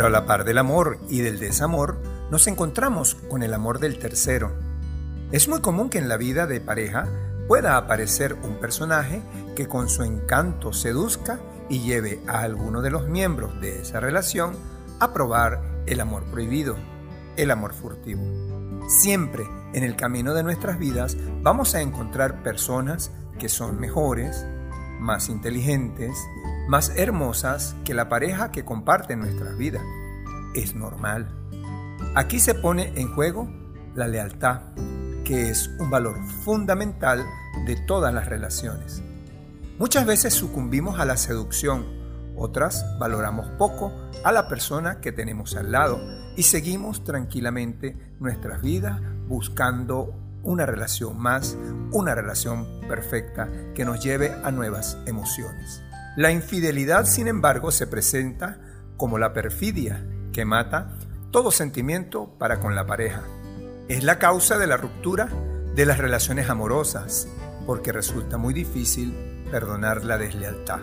Speaker 10: Pero a la
Speaker 1: par del amor y del desamor, nos encontramos con el amor del tercero. Es muy común que en la vida de pareja pueda aparecer un personaje que con su encanto seduzca y lleve a alguno de los miembros de esa relación a probar el amor prohibido, el amor furtivo. Siempre en el camino de nuestras vidas vamos a encontrar personas que son mejores, más inteligentes, más hermosas que la pareja que comparte nuestras vidas. Es normal. Aquí se pone en juego la lealtad, que es un valor fundamental de todas las relaciones. Muchas veces sucumbimos a la seducción, otras valoramos poco a la persona que tenemos al lado y seguimos tranquilamente nuestras vidas buscando una relación más, una relación perfecta que nos lleve a nuevas emociones. La infidelidad, sin embargo, se presenta como la perfidia que mata todo sentimiento para con la pareja. Es la causa de la ruptura de las relaciones amorosas, porque resulta muy difícil perdonar la deslealtad.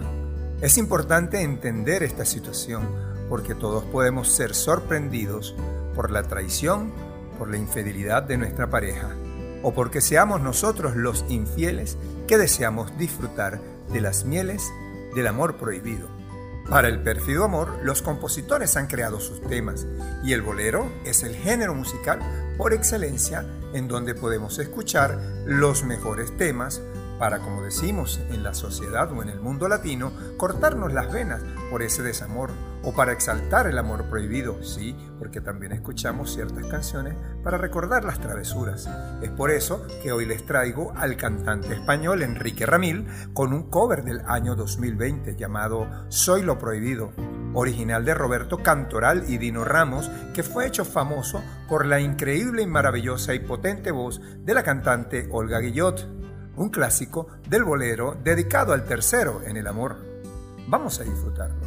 Speaker 1: Es importante entender esta situación, porque todos podemos ser sorprendidos por la traición, por la infidelidad de nuestra pareja, o porque seamos nosotros los infieles que deseamos disfrutar de las mieles del amor prohibido. Para el pérfido amor, los compositores han creado sus temas y el bolero es el género musical por excelencia en donde podemos escuchar los mejores temas para, como decimos en la sociedad o en el mundo latino, cortarnos las venas por ese desamor o para exaltar el amor prohibido, sí, porque también escuchamos ciertas canciones para recordar las travesuras. Es por eso que hoy les traigo al cantante español Enrique Ramil con un cover del año 2020 llamado Soy lo prohibido, original de Roberto Cantoral y Dino Ramos, que fue hecho famoso por la increíble y maravillosa y potente voz de la cantante Olga Guillot un clásico del bolero dedicado al tercero en el amor. Vamos a disfrutarlo.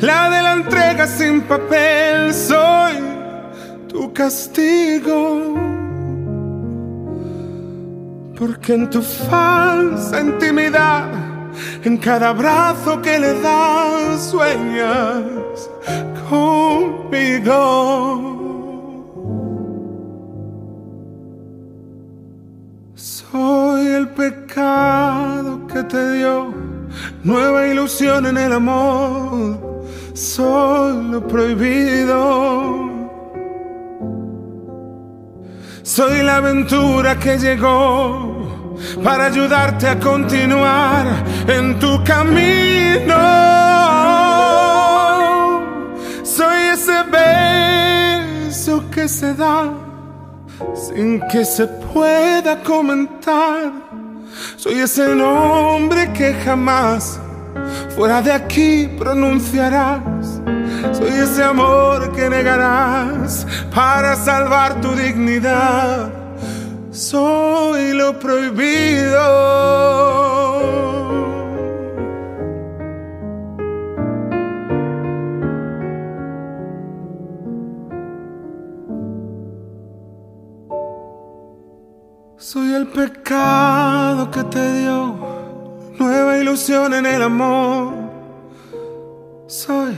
Speaker 11: la de la entrega sin papel. Soy tu castigo. Porque en tu falsa intimidad, en cada abrazo que le das, sueñas conmigo. Soy el pecado que te dio nueva ilusión en el amor. Soy lo prohibido. Soy la aventura que llegó para ayudarte a continuar en tu camino. Soy ese beso que se da sin que se pueda comentar. Soy ese nombre que jamás fuera de aquí pronunciarás. Soy ese amor que negarás para salvar tu dignidad. Soy lo prohibido. Soy el pecado que te dio nueva ilusión en el amor. Soy,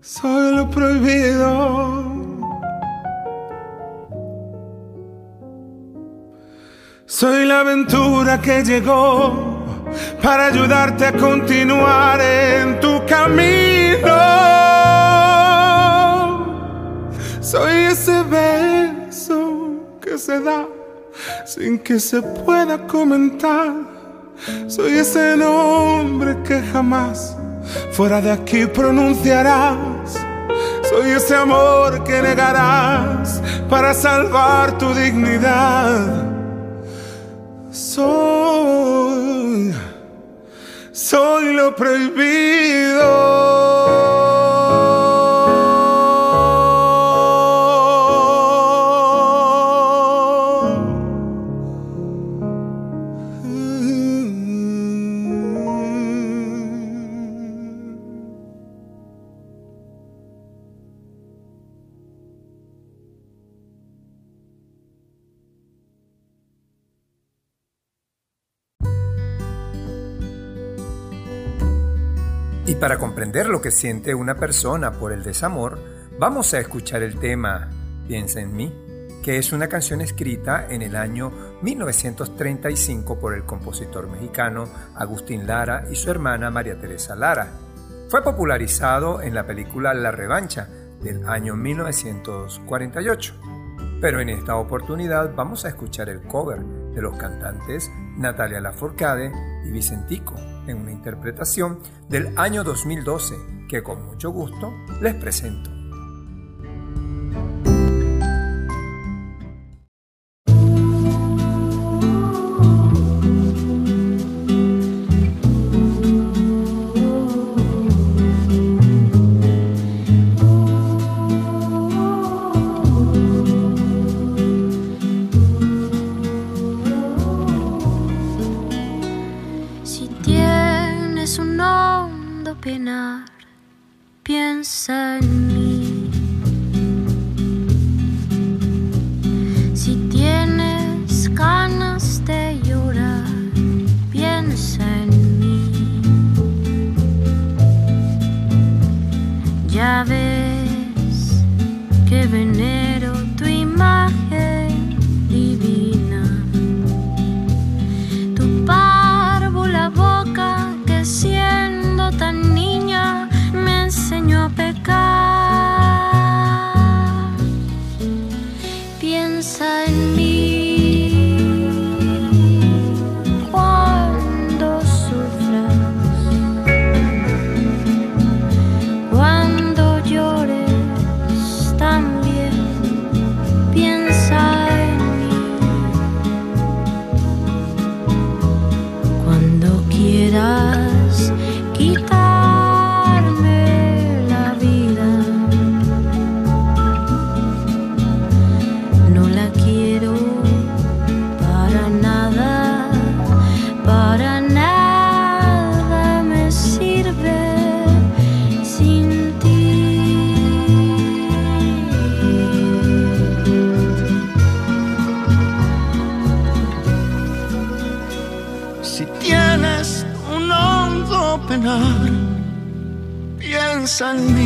Speaker 11: soy lo prohibido. Soy la aventura que llegó para ayudarte a continuar en tu camino. Soy ese beso que se da sin que se pueda comentar. Soy ese nombre que jamás fuera de aquí pronunciarás. Soy ese amor que negarás para salvar tu dignidad. Soy, soy lo prohibido.
Speaker 1: Para comprender lo que siente una persona por el desamor, vamos a escuchar el tema Piensa en mí, que es una canción escrita en el año 1935 por el compositor mexicano Agustín Lara y su hermana María Teresa Lara. Fue popularizado en la película La Revancha del año 1948. Pero en esta oportunidad vamos a escuchar el cover de los cantantes Natalia Lafourcade y Vicentico en una interpretación del año 2012 que con mucho gusto les presento.
Speaker 2: Piensa en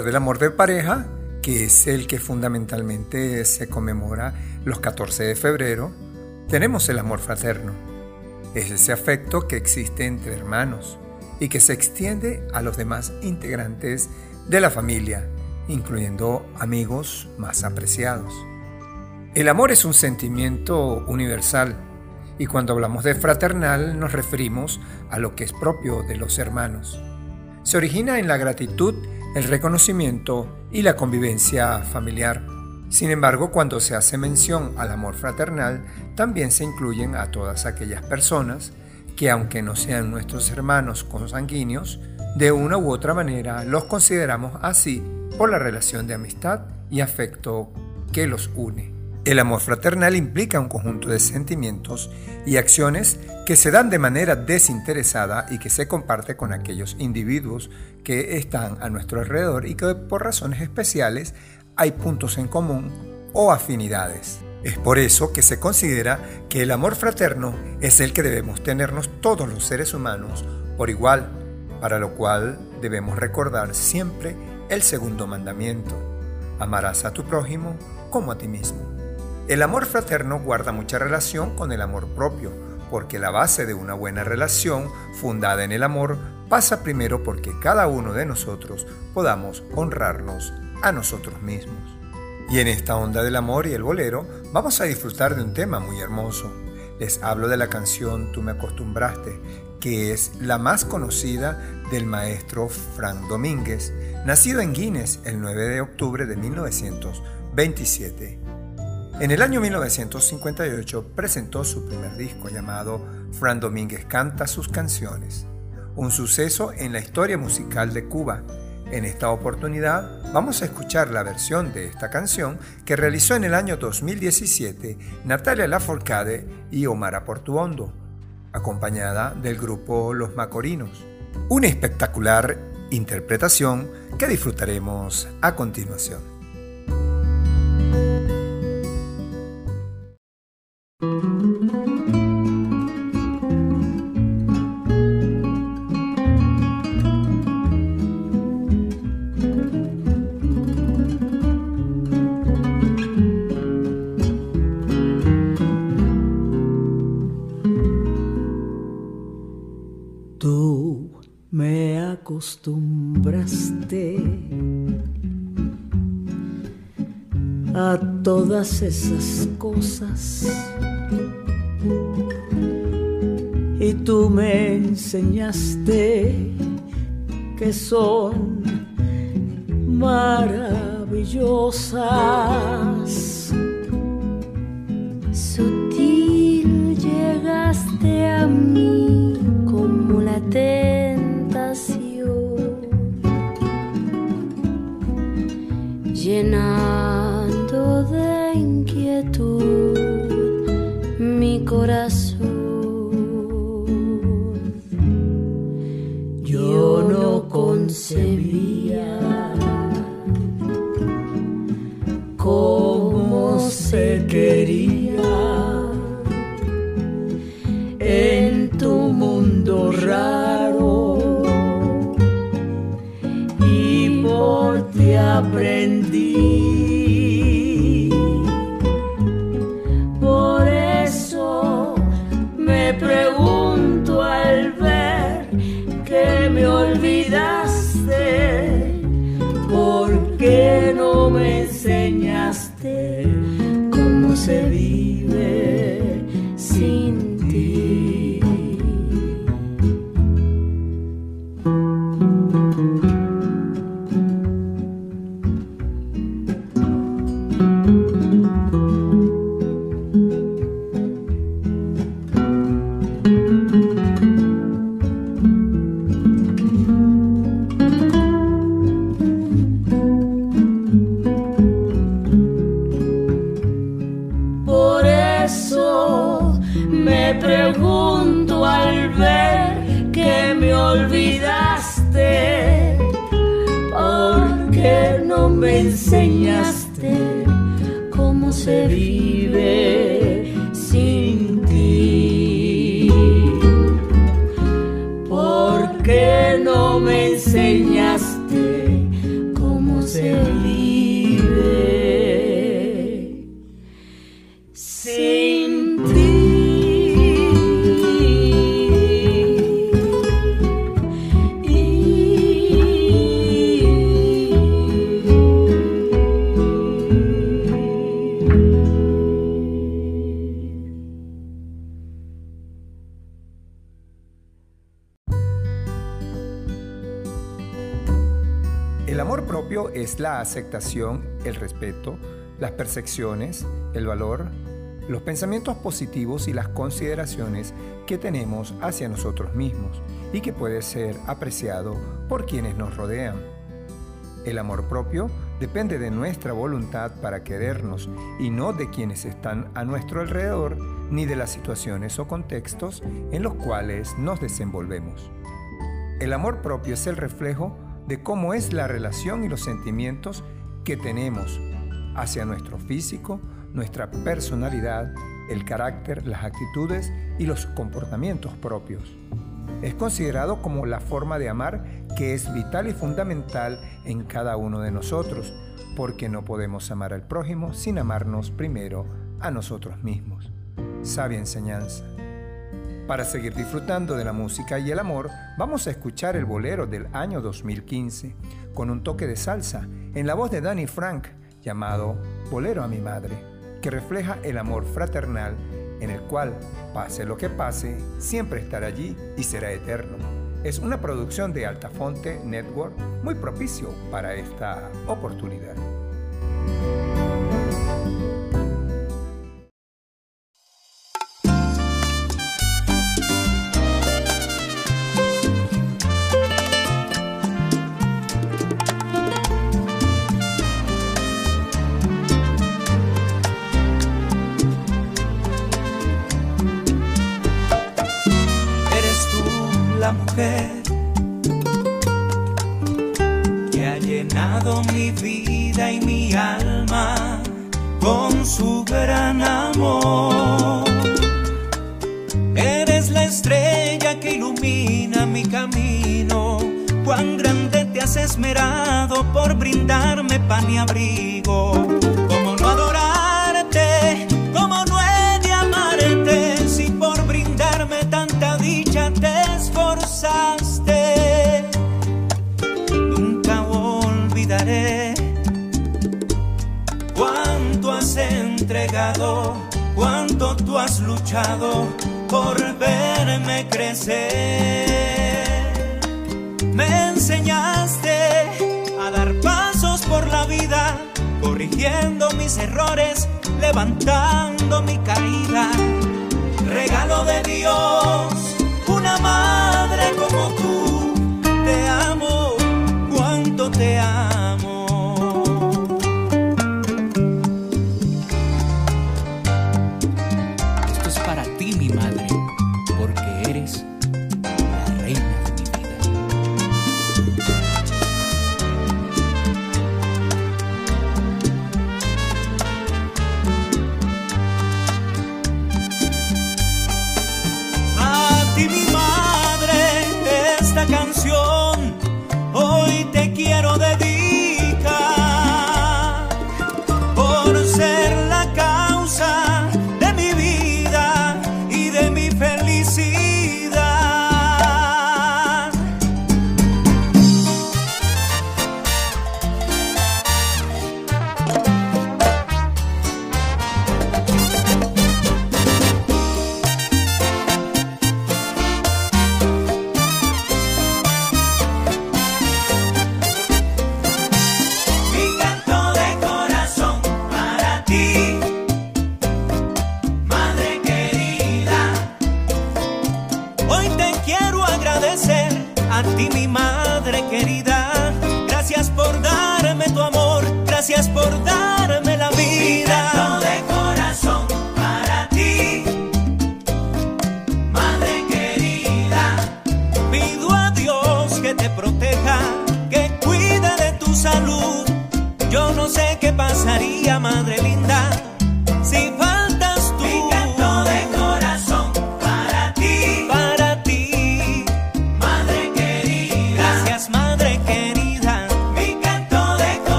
Speaker 1: del amor de pareja, que es el que fundamentalmente se conmemora los 14 de febrero, tenemos el amor fraterno. Es ese afecto que existe entre hermanos y que se extiende a los demás integrantes de la familia, incluyendo amigos más apreciados. El amor es un sentimiento universal y cuando hablamos de fraternal nos referimos a lo que es propio de los hermanos. Se origina en la gratitud, el reconocimiento y la convivencia familiar. Sin embargo, cuando se hace mención al amor fraternal, también se incluyen a todas aquellas personas que, aunque no sean nuestros hermanos consanguíneos, de una u otra manera los consideramos así por la relación de amistad y afecto que los une. El amor fraternal implica un conjunto de sentimientos y acciones que se dan de manera desinteresada y que se comparte con aquellos individuos que están a nuestro alrededor y que por razones especiales hay puntos en común o afinidades. Es por eso que se considera que el amor fraterno es el que debemos tenernos todos los seres humanos por igual, para lo cual debemos recordar siempre el segundo mandamiento. Amarás a tu prójimo como a ti mismo. El amor fraterno guarda mucha relación con el amor propio, porque la base de una buena relación fundada en el amor pasa primero porque cada uno de nosotros podamos honrarnos a nosotros mismos. Y en esta onda del amor y el bolero vamos a disfrutar de un tema muy hermoso. Les hablo de la canción Tú me acostumbraste, que es la más conocida del maestro Frank Domínguez, nacido en Guinness el 9 de octubre de 1927. En el año 1958 presentó su primer disco llamado Fran Domínguez canta sus canciones, un suceso en la historia musical de Cuba. En esta oportunidad vamos a escuchar la versión de esta canción que realizó en el año 2017 Natalia Laforcade y Omar Portuondo, acompañada del grupo Los Macorinos. Una espectacular interpretación que disfrutaremos a continuación.
Speaker 9: Esas cosas. Y tú me enseñaste que son maravillosas.
Speaker 12: Corazón.
Speaker 6: Es la aceptación, el respeto, las percepciones, el valor, los pensamientos positivos y las consideraciones que tenemos hacia nosotros mismos y que puede ser apreciado por quienes nos rodean. El amor propio depende de nuestra voluntad para querernos y no de quienes están a nuestro alrededor ni de las situaciones o contextos en los cuales nos desenvolvemos. El amor propio es el reflejo de cómo es la relación y los sentimientos que tenemos hacia nuestro físico, nuestra personalidad, el carácter, las actitudes y los comportamientos propios. Es considerado como la forma de amar que es vital y fundamental en cada uno de nosotros, porque no podemos amar al prójimo sin amarnos primero a nosotros mismos. Sabia enseñanza. Para seguir disfrutando de la música y el amor, vamos a escuchar el bolero del año 2015 con un toque de salsa en la voz de Danny Frank llamado Bolero a mi madre, que refleja el amor fraternal en el cual, pase lo que pase, siempre estará allí y será eterno. Es una producción de Altafonte Network muy propicio para esta oportunidad.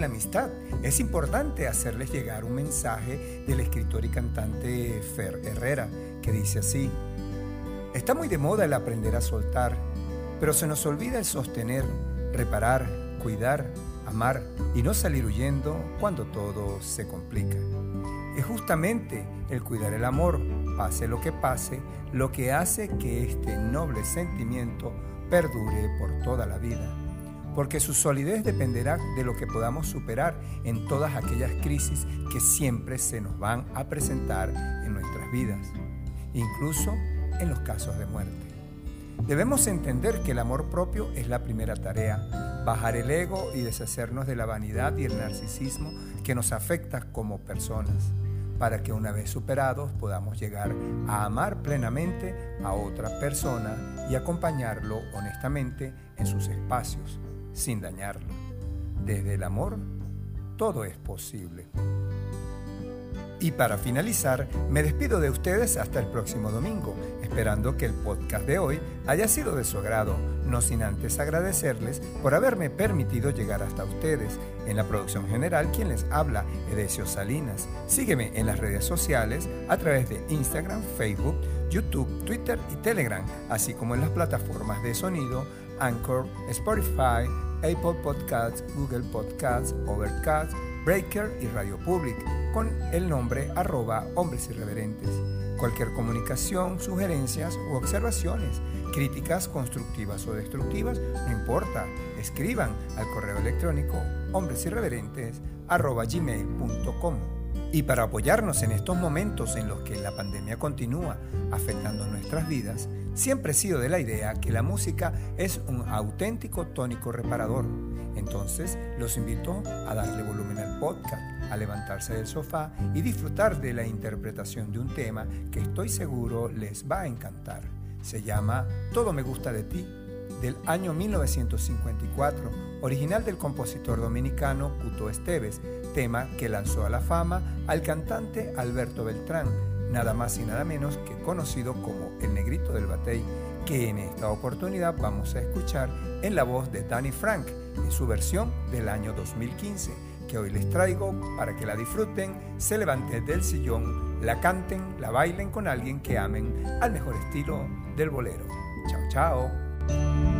Speaker 13: La
Speaker 1: Amistad es importante hacerles llegar un mensaje del escritor y cantante Fer Herrera, que dice así, Está muy de moda el aprender a soltar, pero se nos olvida el sostener, reparar, cuidar, amar y no salir huyendo cuando todo se complica. Es justamente el cuidar el amor, pase lo que pase, lo que hace que este noble sentimiento perdure por toda la vida porque su solidez dependerá de lo que podamos superar en todas aquellas crisis que siempre se nos van a presentar en nuestras vidas, incluso en los casos de muerte. Debemos entender que el amor propio es la primera tarea, bajar el ego y deshacernos de la vanidad y el narcisismo que nos afecta como personas, para que una vez superados podamos llegar a amar plenamente a otra persona y acompañarlo honestamente en sus espacios, sin dañarlo. Desde el amor, todo es posible. Y para finalizar, me despido de ustedes hasta el próximo domingo, esperando que el podcast de hoy haya sido de su agrado, no sin antes agradecerles por haberme permitido llegar hasta ustedes. En la producción general, quien les habla, Edesio Salinas. Sígueme en las redes sociales a través de Instagram, Facebook, YouTube, Twitter y Telegram, así como en las plataformas de sonido Anchor, Spotify, Apple Podcasts, Google Podcasts, Overcast, Breaker y Radio Public, con el nombre arroba hombres irreverentes. Cualquier comunicación, sugerencias u observaciones, críticas constructivas o destructivas, no importa, escriban al correo electrónico hombresirreverentes arroba. Y para apoyarnos en estos momentos en los que la pandemia continúa afectando nuestras vidas, siempre he sido de la idea que la música es un auténtico tónico reparador. Entonces los invito a darle volumen al podcast, a levantarse del sofá y disfrutar de la interpretación de un tema que estoy seguro les va a encantar. Se llama Todo me gusta de ti, del año 1954, original del compositor dominicano Cuto Esteves, tema que lanzó a la fama al cantante Alberto Beltrán, nada más y nada menos que conocido como el negrito del batey, que en esta oportunidad vamos a escuchar en la voz de Danny Frank, en su versión del año 2015, que hoy les traigo para que la disfruten, se levanten del sillón, la canten, la bailen con alguien que amen al mejor estilo del bolero. Chao, chao.